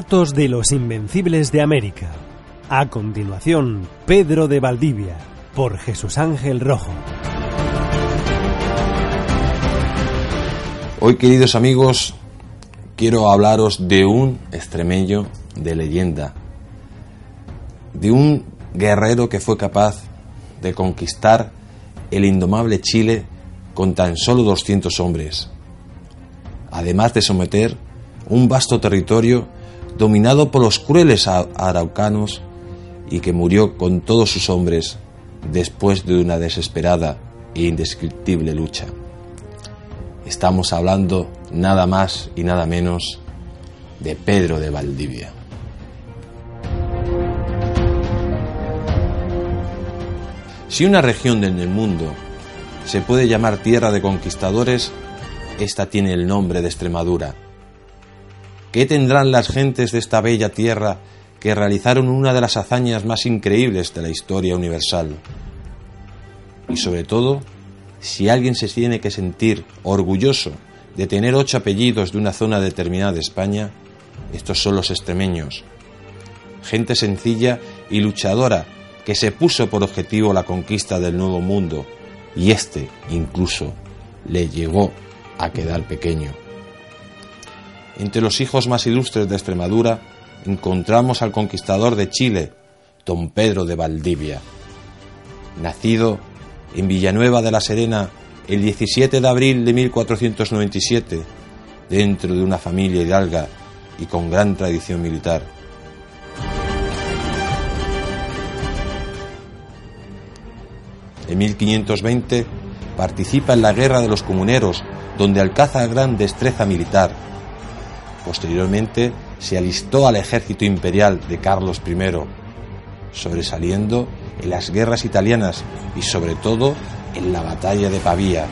De los Invencibles de América. A continuación, Pedro de Valdivia, por Jesús Ángel Rojo. Hoy, queridos amigos, quiero hablaros de un extremeño de leyenda, de un guerrero que fue capaz de conquistar el indomable Chile con tan solo 200 hombres, además de someter un vasto territorio dominado por los crueles araucanos y que murió con todos sus hombres después de una desesperada e indescriptible lucha. Estamos hablando nada más y nada menos de Pedro de Valdivia. Si una región en el mundo se puede llamar tierra de conquistadores, esta tiene el nombre de Extremadura ¿Qué tendrán las gentes de esta bella tierra que realizaron una de las hazañas más increíbles de la historia universal? Y sobre todo, si alguien se tiene que sentir orgulloso de tener ocho apellidos de una zona determinada de España, estos son los extremeños. Gente sencilla y luchadora que se puso por objetivo la conquista del nuevo mundo y este incluso le llegó a quedar pequeño. Entre los hijos más ilustres de Extremadura encontramos al conquistador de Chile, don Pedro de Valdivia. Nacido en Villanueva de la Serena el 17 de abril de 1497, dentro de una familia hidalga y con gran tradición militar. En 1520 participa en la Guerra de los Comuneros, donde alcanza gran destreza militar Posteriormente se alistó al ejército imperial de Carlos I, sobresaliendo en las guerras italianas y sobre todo en la batalla de Pavía,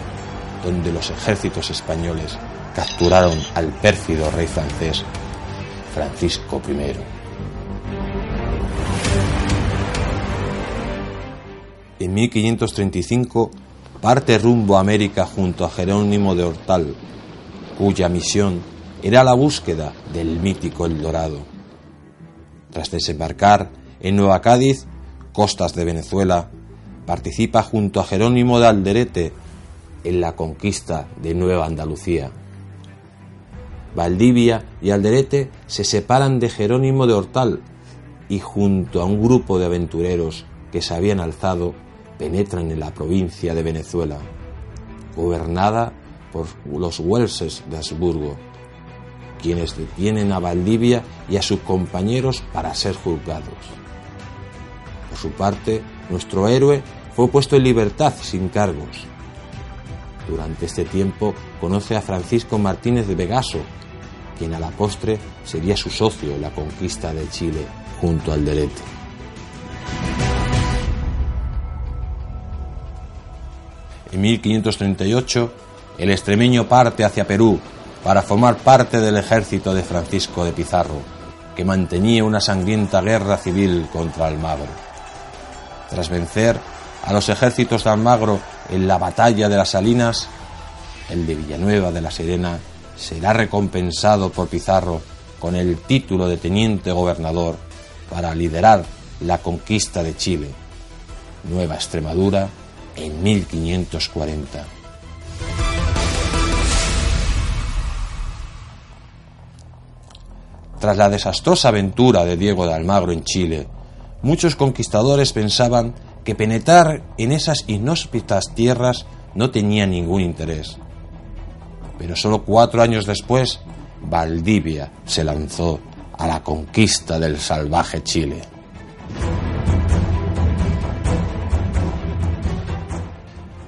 donde los ejércitos españoles capturaron al pérfido rey francés Francisco I. En 1535 parte rumbo a América junto a Jerónimo de Hortal, cuya misión era la búsqueda del mítico El Dorado. Tras desembarcar en Nueva Cádiz, costas de Venezuela, participa junto a Jerónimo de Alderete en la conquista de Nueva Andalucía. Valdivia y Alderete se separan de Jerónimo de Hortal y junto a un grupo de aventureros que se habían alzado penetran en la provincia de Venezuela, gobernada por los Welses de Habsburgo, quienes detienen a Valdivia y a sus compañeros para ser juzgados. Por su parte, nuestro héroe fue puesto en libertad sin cargos. Durante este tiempo conoce a Francisco Martínez de Vegaso, quien a la postre sería su socio en la conquista de Chile junto al Delete. En 1538, el extremeño parte hacia Perú para formar parte del ejército de Francisco de Pizarro, que mantenía una sangrienta guerra civil contra Almagro. Tras vencer a los ejércitos de Almagro en la batalla de las Salinas, el de Villanueva de la Serena será recompensado por Pizarro con el título de teniente gobernador para liderar la conquista de Chile, Nueva Extremadura, en 1540. Tras la desastrosa aventura de Diego de Almagro en Chile, muchos conquistadores pensaban que penetrar en esas inhóspitas tierras no tenía ningún interés. Pero solo cuatro años después, Valdivia se lanzó a la conquista del salvaje Chile.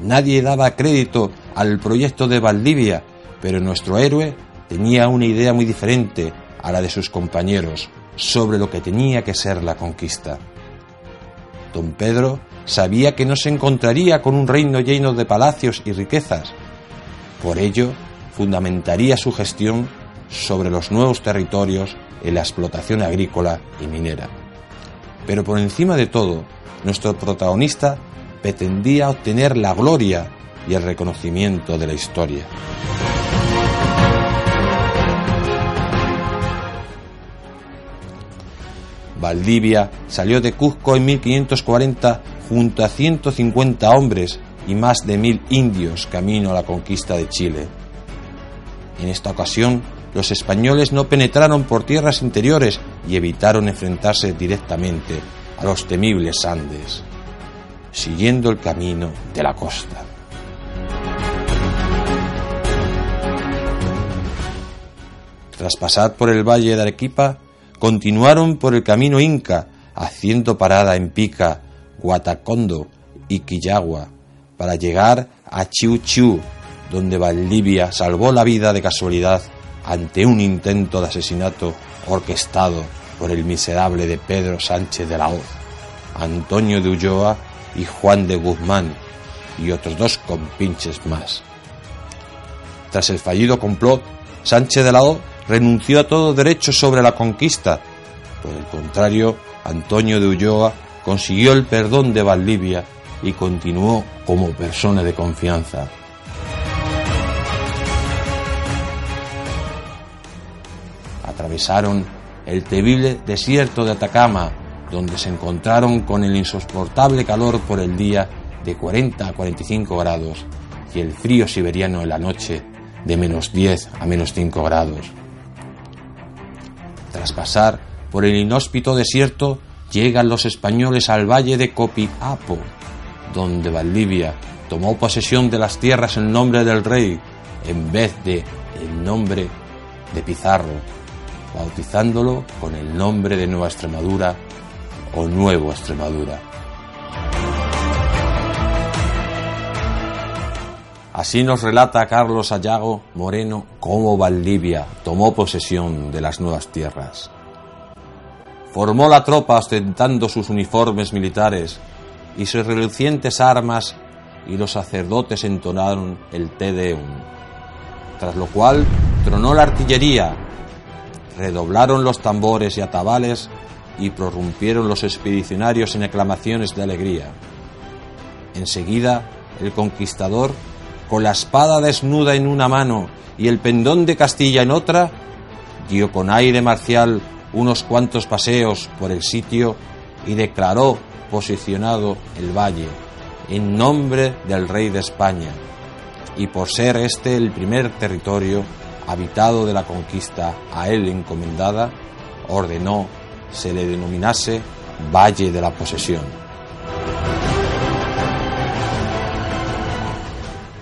Nadie daba crédito al proyecto de Valdivia, pero nuestro héroe tenía una idea muy diferente a la de sus compañeros sobre lo que tenía que ser la conquista. Don Pedro sabía que no se encontraría con un reino lleno de palacios y riquezas. Por ello, fundamentaría su gestión sobre los nuevos territorios en la explotación agrícola y minera. Pero por encima de todo, nuestro protagonista pretendía obtener la gloria y el reconocimiento de la historia. Valdivia salió de Cuzco en 1540 junto a 150 hombres y más de mil indios camino a la conquista de Chile. En esta ocasión, los españoles no penetraron por tierras interiores y evitaron enfrentarse directamente a los temibles Andes, siguiendo el camino de la costa. Tras pasar por el valle de Arequipa, continuaron por el camino inca, haciendo parada en Pica, Guatacondo y Quillagua, para llegar a Chiu Chiu, donde Valdivia salvó la vida de casualidad ante un intento de asesinato orquestado por el miserable de Pedro Sánchez de la Hoz, Antonio de Ulloa y Juan de Guzmán y otros dos compinches más. Tras el fallido complot, Sánchez de la Hoz renunció a todo derecho sobre la conquista. Por el contrario, Antonio de Ulloa consiguió el perdón de Valdivia y continuó como persona de confianza. Atravesaron el temible desierto de Atacama, donde se encontraron con el insoportable calor por el día de 40 a 45 grados y el frío siberiano en la noche de menos 10 a menos 5 grados. Tras pasar por el inhóspito desierto, llegan los españoles al valle de Copiapo, donde Valdivia tomó posesión de las tierras en nombre del rey en vez de el nombre de Pizarro, bautizándolo con el nombre de Nueva Extremadura o Nuevo Extremadura. Así nos relata Carlos Ayago Moreno cómo Valdivia tomó posesión de las nuevas tierras. Formó la tropa ostentando sus uniformes militares y sus relucientes armas y los sacerdotes entonaron el Te Deum. Tras lo cual tronó la artillería, redoblaron los tambores y atabales y prorrumpieron los expedicionarios en aclamaciones de alegría. Enseguida, el conquistador, con la espada desnuda en una mano y el pendón de Castilla en otra, dio con aire marcial unos cuantos paseos por el sitio y declaró posicionado el valle en nombre del rey de España y por ser este el primer territorio habitado de la conquista a él encomendada, ordenó se le denominase Valle de la Posesión.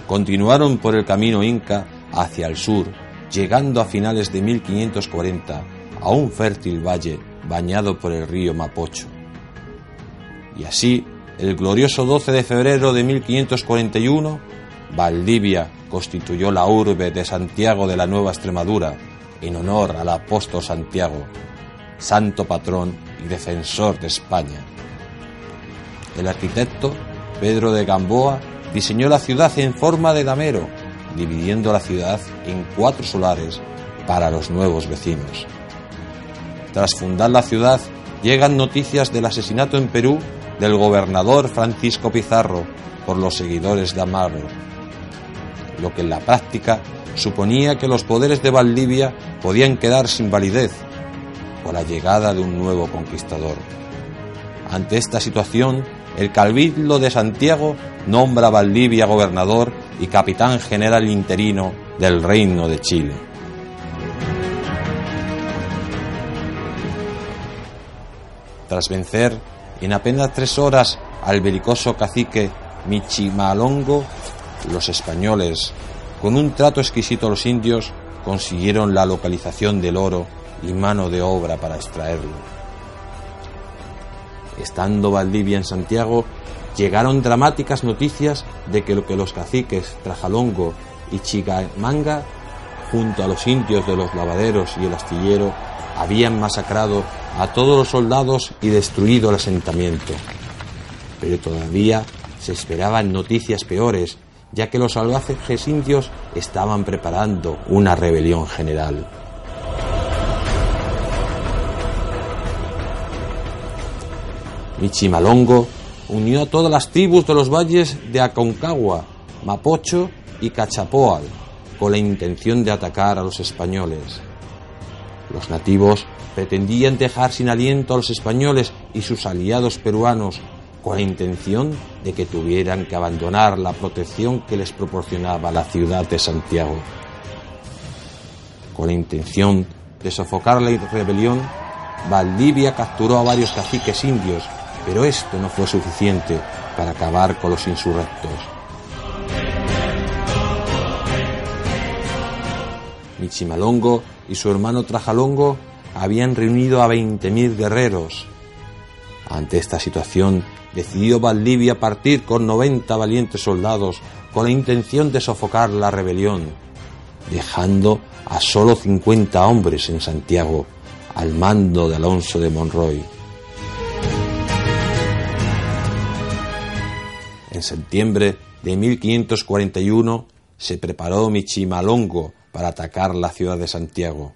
Continuaron por el camino inca hacia el sur, llegando a finales de 1540 a un fértil valle bañado por el río Mapocho. Y así, el glorioso 12 de febrero de 1541, Valdivia constituyó la urbe de Santiago de la Nueva Extremadura en honor al apóstol Santiago, santo patrón y defensor de España. El arquitecto Pedro de Gamboa diseñó la ciudad en forma de damero, dividiendo la ciudad en cuatro solares para los nuevos vecinos. Tras fundar la ciudad, llegan noticias del asesinato en Perú del gobernador Francisco Pizarro por los seguidores de Amaro, lo que en la práctica suponía que los poderes de Valdivia podían quedar sin validez por la llegada de un nuevo conquistador. Ante esta situación, el Cabildo de Santiago nombra a Valdivia gobernador y capitán general interino del Reino de Chile. Tras vencer en apenas tres horas al belicoso cacique Michimalongo, los españoles, con un trato exquisito a los indios, consiguieron la localización del oro y mano de obra para extraerlo. Estando Valdivia en Santiago, llegaron dramáticas noticias de que, lo que los caciques Trajalongo y Chigamanga, junto a los indios de los lavaderos y el astillero, habían masacrado a todos los soldados y destruido el asentamiento. Pero todavía se esperaban noticias peores, ya que los salvajes indios estaban preparando una rebelión general. Michimalongo unió a todas las tribus de los valles de Aconcagua, Mapocho y Cachapoal con la intención de atacar a los españoles. Los nativos pretendían dejar sin aliento a los españoles y sus aliados peruanos con la intención de que tuvieran que abandonar la protección que les proporcionaba la ciudad de Santiago. Con la intención de sofocar la rebelión, Valdivia capturó a varios caciques indios, pero esto no fue suficiente para acabar con los insurrectos. Michimalongo y su hermano Trajalongo habían reunido a 20.000 guerreros. Ante esta situación, decidió Valdivia partir con 90 valientes soldados con la intención de sofocar la rebelión, dejando a solo 50 hombres en Santiago al mando de Alonso de Monroy. En septiembre de 1541 se preparó Michimalongo para atacar la ciudad de Santiago,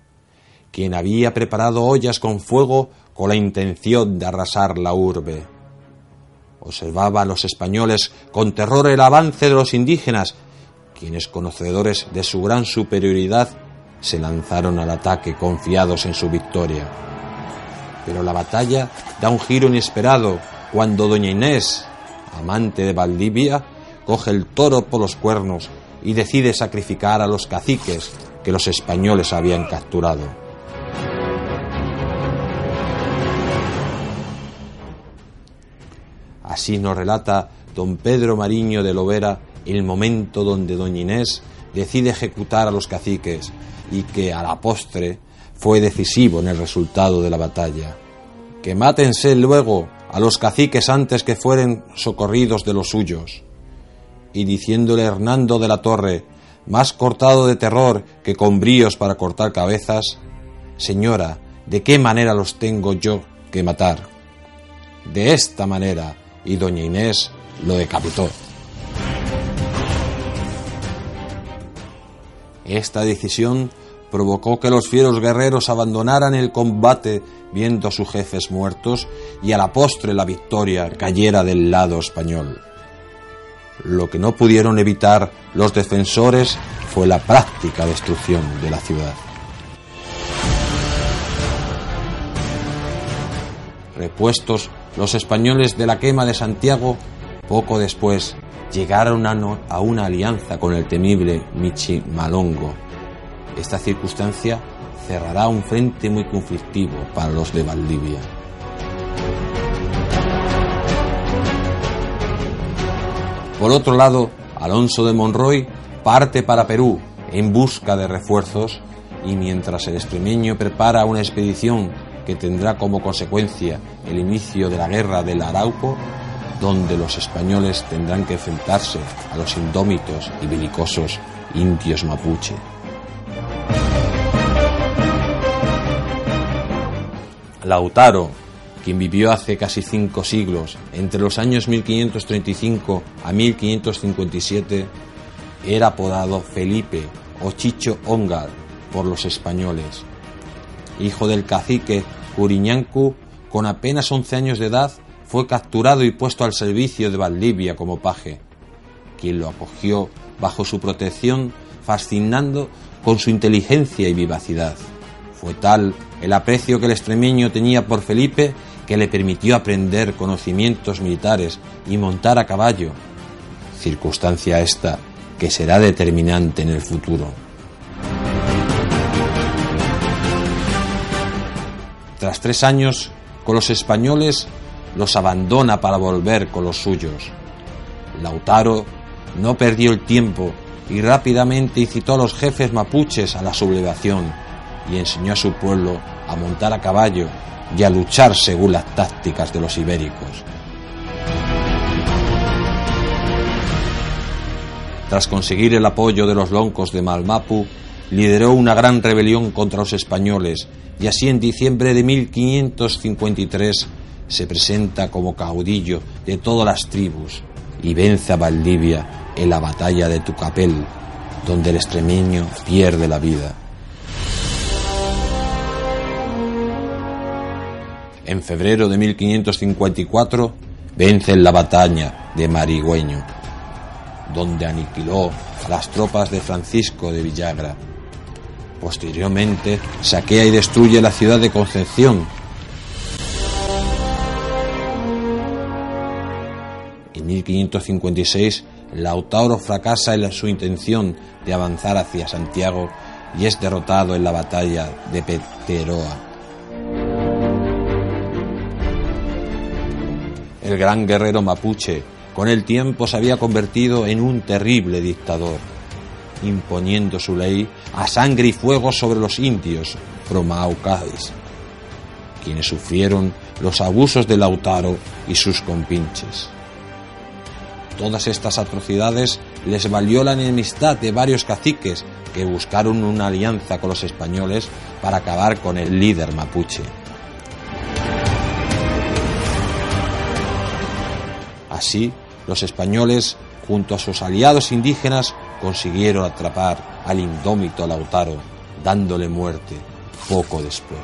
quien había preparado ollas con fuego con la intención de arrasar la urbe. Observaba a los españoles con terror el avance de los indígenas, quienes, conocedores de su gran superioridad, se lanzaron al ataque confiados en su victoria. Pero la batalla da un giro inesperado cuando doña Inés, amante de Valdivia, coge el toro por los cuernos y decide sacrificar a los caciques que los españoles habían capturado. Así nos relata don Pedro Mariño de Lovera el momento donde doña Inés decide ejecutar a los caciques y que a la postre fue decisivo en el resultado de la batalla. Que mátense luego a los caciques antes que fueren socorridos de los suyos y diciéndole Hernando de la Torre, más cortado de terror que con bríos para cortar cabezas, Señora, ¿de qué manera los tengo yo que matar? De esta manera, y doña Inés lo decapitó. Esta decisión provocó que los fieros guerreros abandonaran el combate viendo a sus jefes muertos y a la postre la victoria cayera del lado español. Lo que no pudieron evitar los defensores fue la práctica destrucción de la ciudad. Repuestos los españoles de la quema de Santiago, poco después llegaron a, a una alianza con el temible Michi Malongo. Esta circunstancia cerrará un frente muy conflictivo para los de Valdivia. Por otro lado, Alonso de Monroy parte para Perú en busca de refuerzos y mientras el extremeño prepara una expedición que tendrá como consecuencia el inicio de la guerra del Arauco, donde los españoles tendrán que enfrentarse a los indómitos y belicosos indios mapuche. Lautaro, quien vivió hace casi cinco siglos, entre los años 1535 a 1557, era apodado Felipe o Chicho Ongar por los españoles. Hijo del cacique Curiñancu, con apenas 11 años de edad, fue capturado y puesto al servicio de Valdivia como paje, quien lo acogió bajo su protección, fascinando con su inteligencia y vivacidad. Fue tal el aprecio que el extremeño tenía por Felipe que le permitió aprender conocimientos militares y montar a caballo, circunstancia esta que será determinante en el futuro. Tras tres años con los españoles, los abandona para volver con los suyos. Lautaro no perdió el tiempo y rápidamente incitó a los jefes mapuches a la sublevación y enseñó a su pueblo a montar a caballo y a luchar según las tácticas de los ibéricos. Tras conseguir el apoyo de los loncos de Malmapu, lideró una gran rebelión contra los españoles y así en diciembre de 1553 se presenta como caudillo de todas las tribus y vence a Valdivia en la batalla de Tucapel, donde el extremeño pierde la vida. En febrero de 1554 vence en la batalla de Marigüeño donde aniquiló a las tropas de Francisco de Villagra. Posteriormente saquea y destruye la ciudad de Concepción. En 1556, Lautaro fracasa en su intención de avanzar hacia Santiago y es derrotado en la batalla de Peteroa. El gran guerrero mapuche con el tiempo se había convertido en un terrible dictador, imponiendo su ley a sangre y fuego sobre los indios promaucades, quienes sufrieron los abusos de Lautaro y sus compinches. Todas estas atrocidades les valió la enemistad de varios caciques que buscaron una alianza con los españoles para acabar con el líder mapuche. Así, los españoles, junto a sus aliados indígenas, consiguieron atrapar al indómito Lautaro, dándole muerte poco después.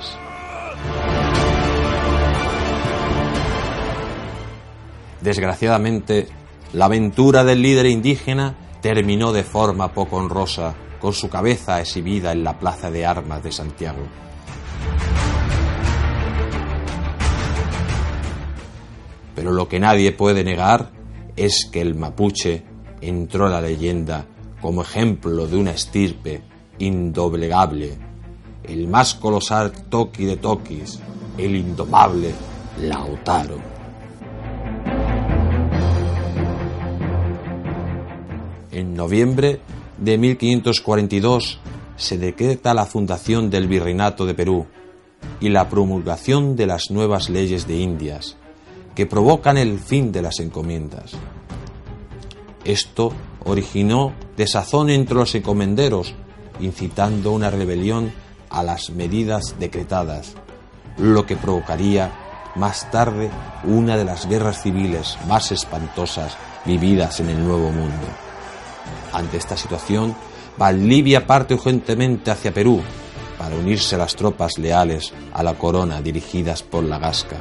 Desgraciadamente, la aventura del líder indígena terminó de forma poco honrosa, con su cabeza exhibida en la Plaza de Armas de Santiago. Pero lo que nadie puede negar es que el mapuche entró a la leyenda como ejemplo de una estirpe indoblegable, el más colosal toqui de toquis, el indomable Lautaro. En noviembre de 1542 se decreta la fundación del Virreinato de Perú y la promulgación de las nuevas leyes de Indias, que provocan el fin de las encomiendas. Esto originó desazón entre los encomenderos, incitando una rebelión a las medidas decretadas, lo que provocaría más tarde una de las guerras civiles más espantosas vividas en el Nuevo Mundo. Ante esta situación, Valdivia parte urgentemente hacia Perú para unirse a las tropas leales a la corona dirigidas por la Gasca.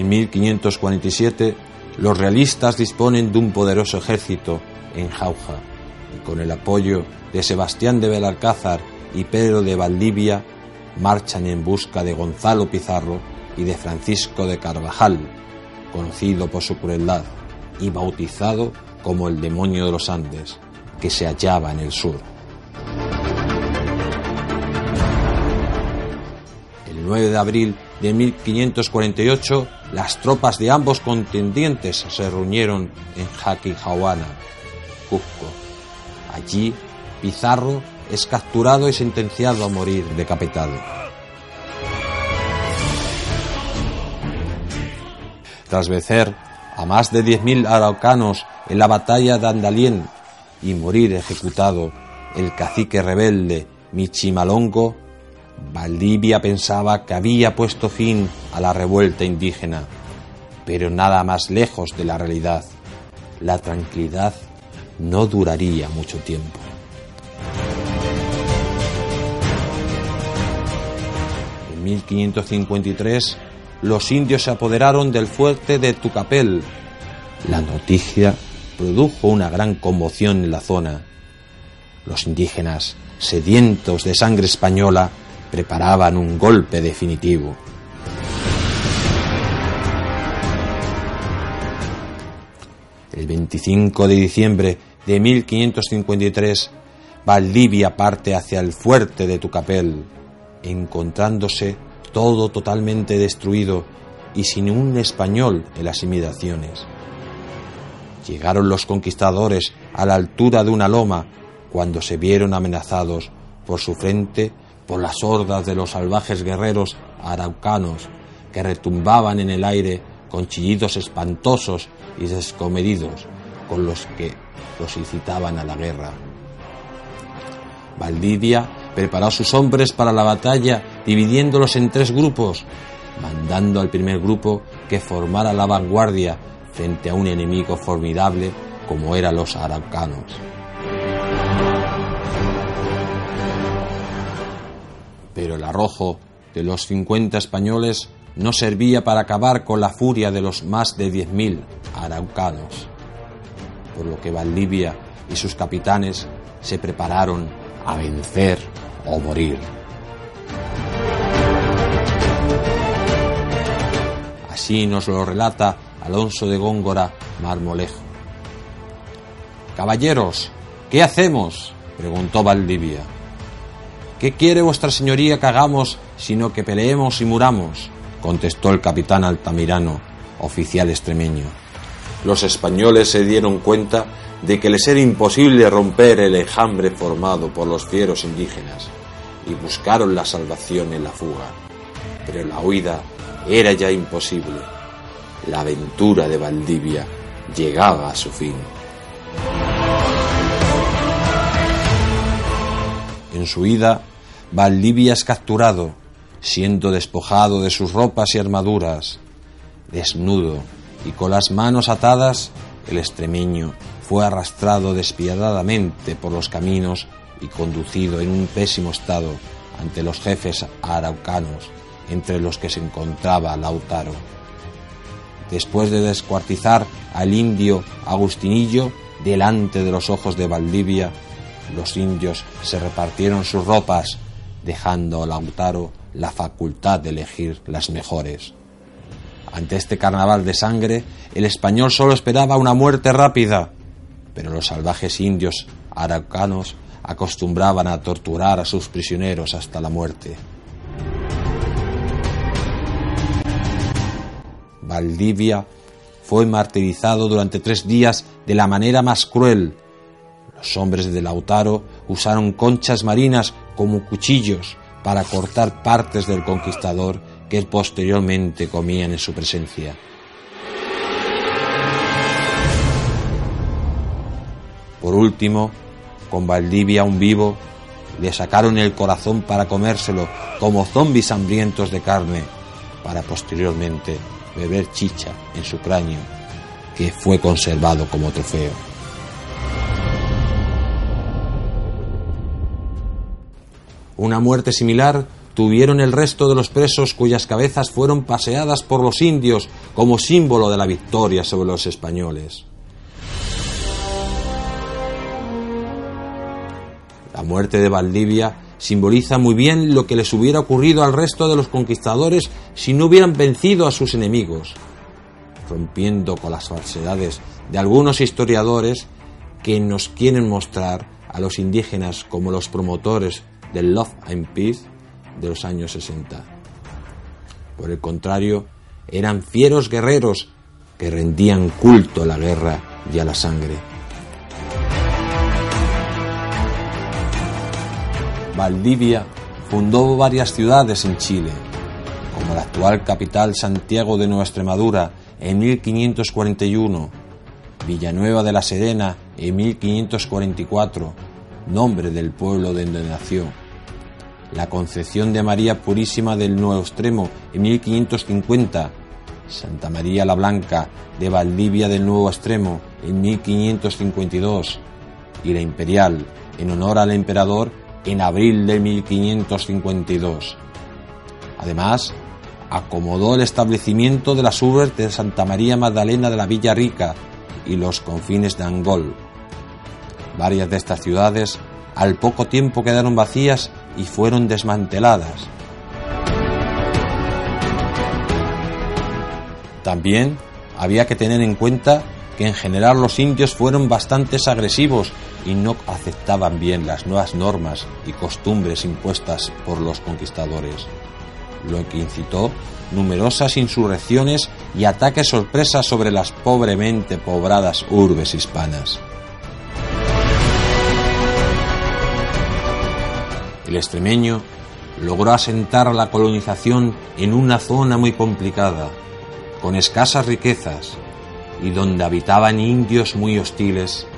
En 1547, los realistas disponen de un poderoso ejército en Jauja y con el apoyo de Sebastián de Belalcázar y Pedro de Valdivia marchan en busca de Gonzalo Pizarro y de Francisco de Carvajal, conocido por su crueldad y bautizado como el demonio de los Andes, que se hallaba en el sur. El 9 de abril de 1548, las tropas de ambos contendientes se reunieron en Jaquijahuana, Cusco. Allí, Pizarro es capturado y sentenciado a morir decapitado. Tras vencer a más de 10.000 araucanos en la batalla de Andalien y morir ejecutado el cacique rebelde Michimalongo, Valdivia pensaba que había puesto fin a la revuelta indígena, pero nada más lejos de la realidad. La tranquilidad no duraría mucho tiempo. En 1553, los indios se apoderaron del fuerte de Tucapel. La noticia produjo una gran conmoción en la zona. Los indígenas, sedientos de sangre española, preparaban un golpe definitivo. El 25 de diciembre de 1553, Valdivia parte hacia el fuerte de Tucapel, encontrándose todo totalmente destruido y sin un español en las inmediaciones. Llegaron los conquistadores a la altura de una loma cuando se vieron amenazados por su frente por las hordas de los salvajes guerreros araucanos que retumbaban en el aire con chillidos espantosos y descomedidos con los que los incitaban a la guerra. Valdivia preparó a sus hombres para la batalla dividiéndolos en tres grupos, mandando al primer grupo que formara la vanguardia frente a un enemigo formidable como eran los araucanos. Pero el arrojo de los 50 españoles no servía para acabar con la furia de los más de 10.000 araucanos, por lo que Valdivia y sus capitanes se prepararon a vencer o morir. Así nos lo relata Alonso de Góngora Marmolejo. Caballeros, ¿qué hacemos? preguntó Valdivia. ¿Qué quiere vuestra señoría que hagamos sino que peleemos y muramos? contestó el capitán Altamirano, oficial extremeño. Los españoles se dieron cuenta de que les era imposible romper el enjambre formado por los fieros indígenas y buscaron la salvación en la fuga. Pero la huida era ya imposible. La aventura de Valdivia llegaba a su fin. En su huida, Valdivia es capturado, siendo despojado de sus ropas y armaduras. Desnudo y con las manos atadas, el extremeño fue arrastrado despiadadamente por los caminos y conducido en un pésimo estado ante los jefes araucanos, entre los que se encontraba Lautaro. Después de descuartizar al indio Agustinillo delante de los ojos de Valdivia, los indios se repartieron sus ropas, dejando a Lautaro la facultad de elegir las mejores. Ante este carnaval de sangre, el español solo esperaba una muerte rápida, pero los salvajes indios araucanos acostumbraban a torturar a sus prisioneros hasta la muerte. Valdivia fue martirizado durante tres días de la manera más cruel. Los hombres de Lautaro usaron conchas marinas como cuchillos para cortar partes del conquistador que posteriormente comían en su presencia. Por último, con Valdivia un vivo, le sacaron el corazón para comérselo como zombis hambrientos de carne, para posteriormente beber chicha en su cráneo, que fue conservado como trofeo. Una muerte similar tuvieron el resto de los presos cuyas cabezas fueron paseadas por los indios como símbolo de la victoria sobre los españoles. La muerte de Valdivia simboliza muy bien lo que les hubiera ocurrido al resto de los conquistadores si no hubieran vencido a sus enemigos, rompiendo con las falsedades de algunos historiadores que nos quieren mostrar a los indígenas como los promotores del Love and Peace de los años 60. Por el contrario, eran fieros guerreros que rendían culto a la guerra y a la sangre. Valdivia fundó varias ciudades en Chile, como la actual capital Santiago de Nueva Extremadura en 1541, Villanueva de la Serena en 1544, nombre del pueblo de donde nació, la Concepción de María Purísima del Nuevo Extremo en 1550, Santa María la Blanca de Valdivia del Nuevo Extremo en 1552 y la Imperial en honor al emperador en abril de 1552. Además, acomodó el establecimiento de las urbes de Santa María Magdalena de la Villa Rica y los confines de Angol. Varias de estas ciudades al poco tiempo quedaron vacías y fueron desmanteladas. También había que tener en cuenta que en general los indios fueron bastante agresivos y no aceptaban bien las nuevas normas y costumbres impuestas por los conquistadores, lo que incitó numerosas insurrecciones y ataques sorpresas sobre las pobremente pobradas urbes hispanas. El extremeño logró asentar la colonización en una zona muy complicada, con escasas riquezas, y donde habitaban indios muy hostiles,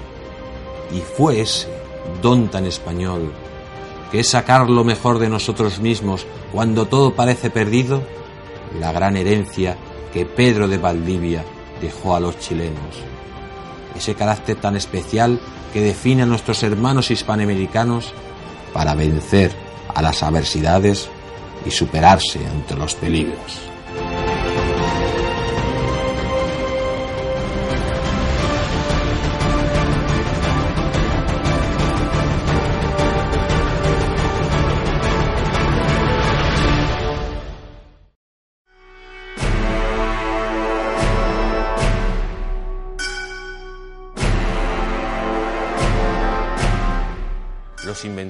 y fue ese don tan español, que es sacar lo mejor de nosotros mismos cuando todo parece perdido, la gran herencia que Pedro de Valdivia dejó a los chilenos. Ese carácter tan especial que define a nuestros hermanos hispanoamericanos para vencer a las adversidades y superarse ante los peligros.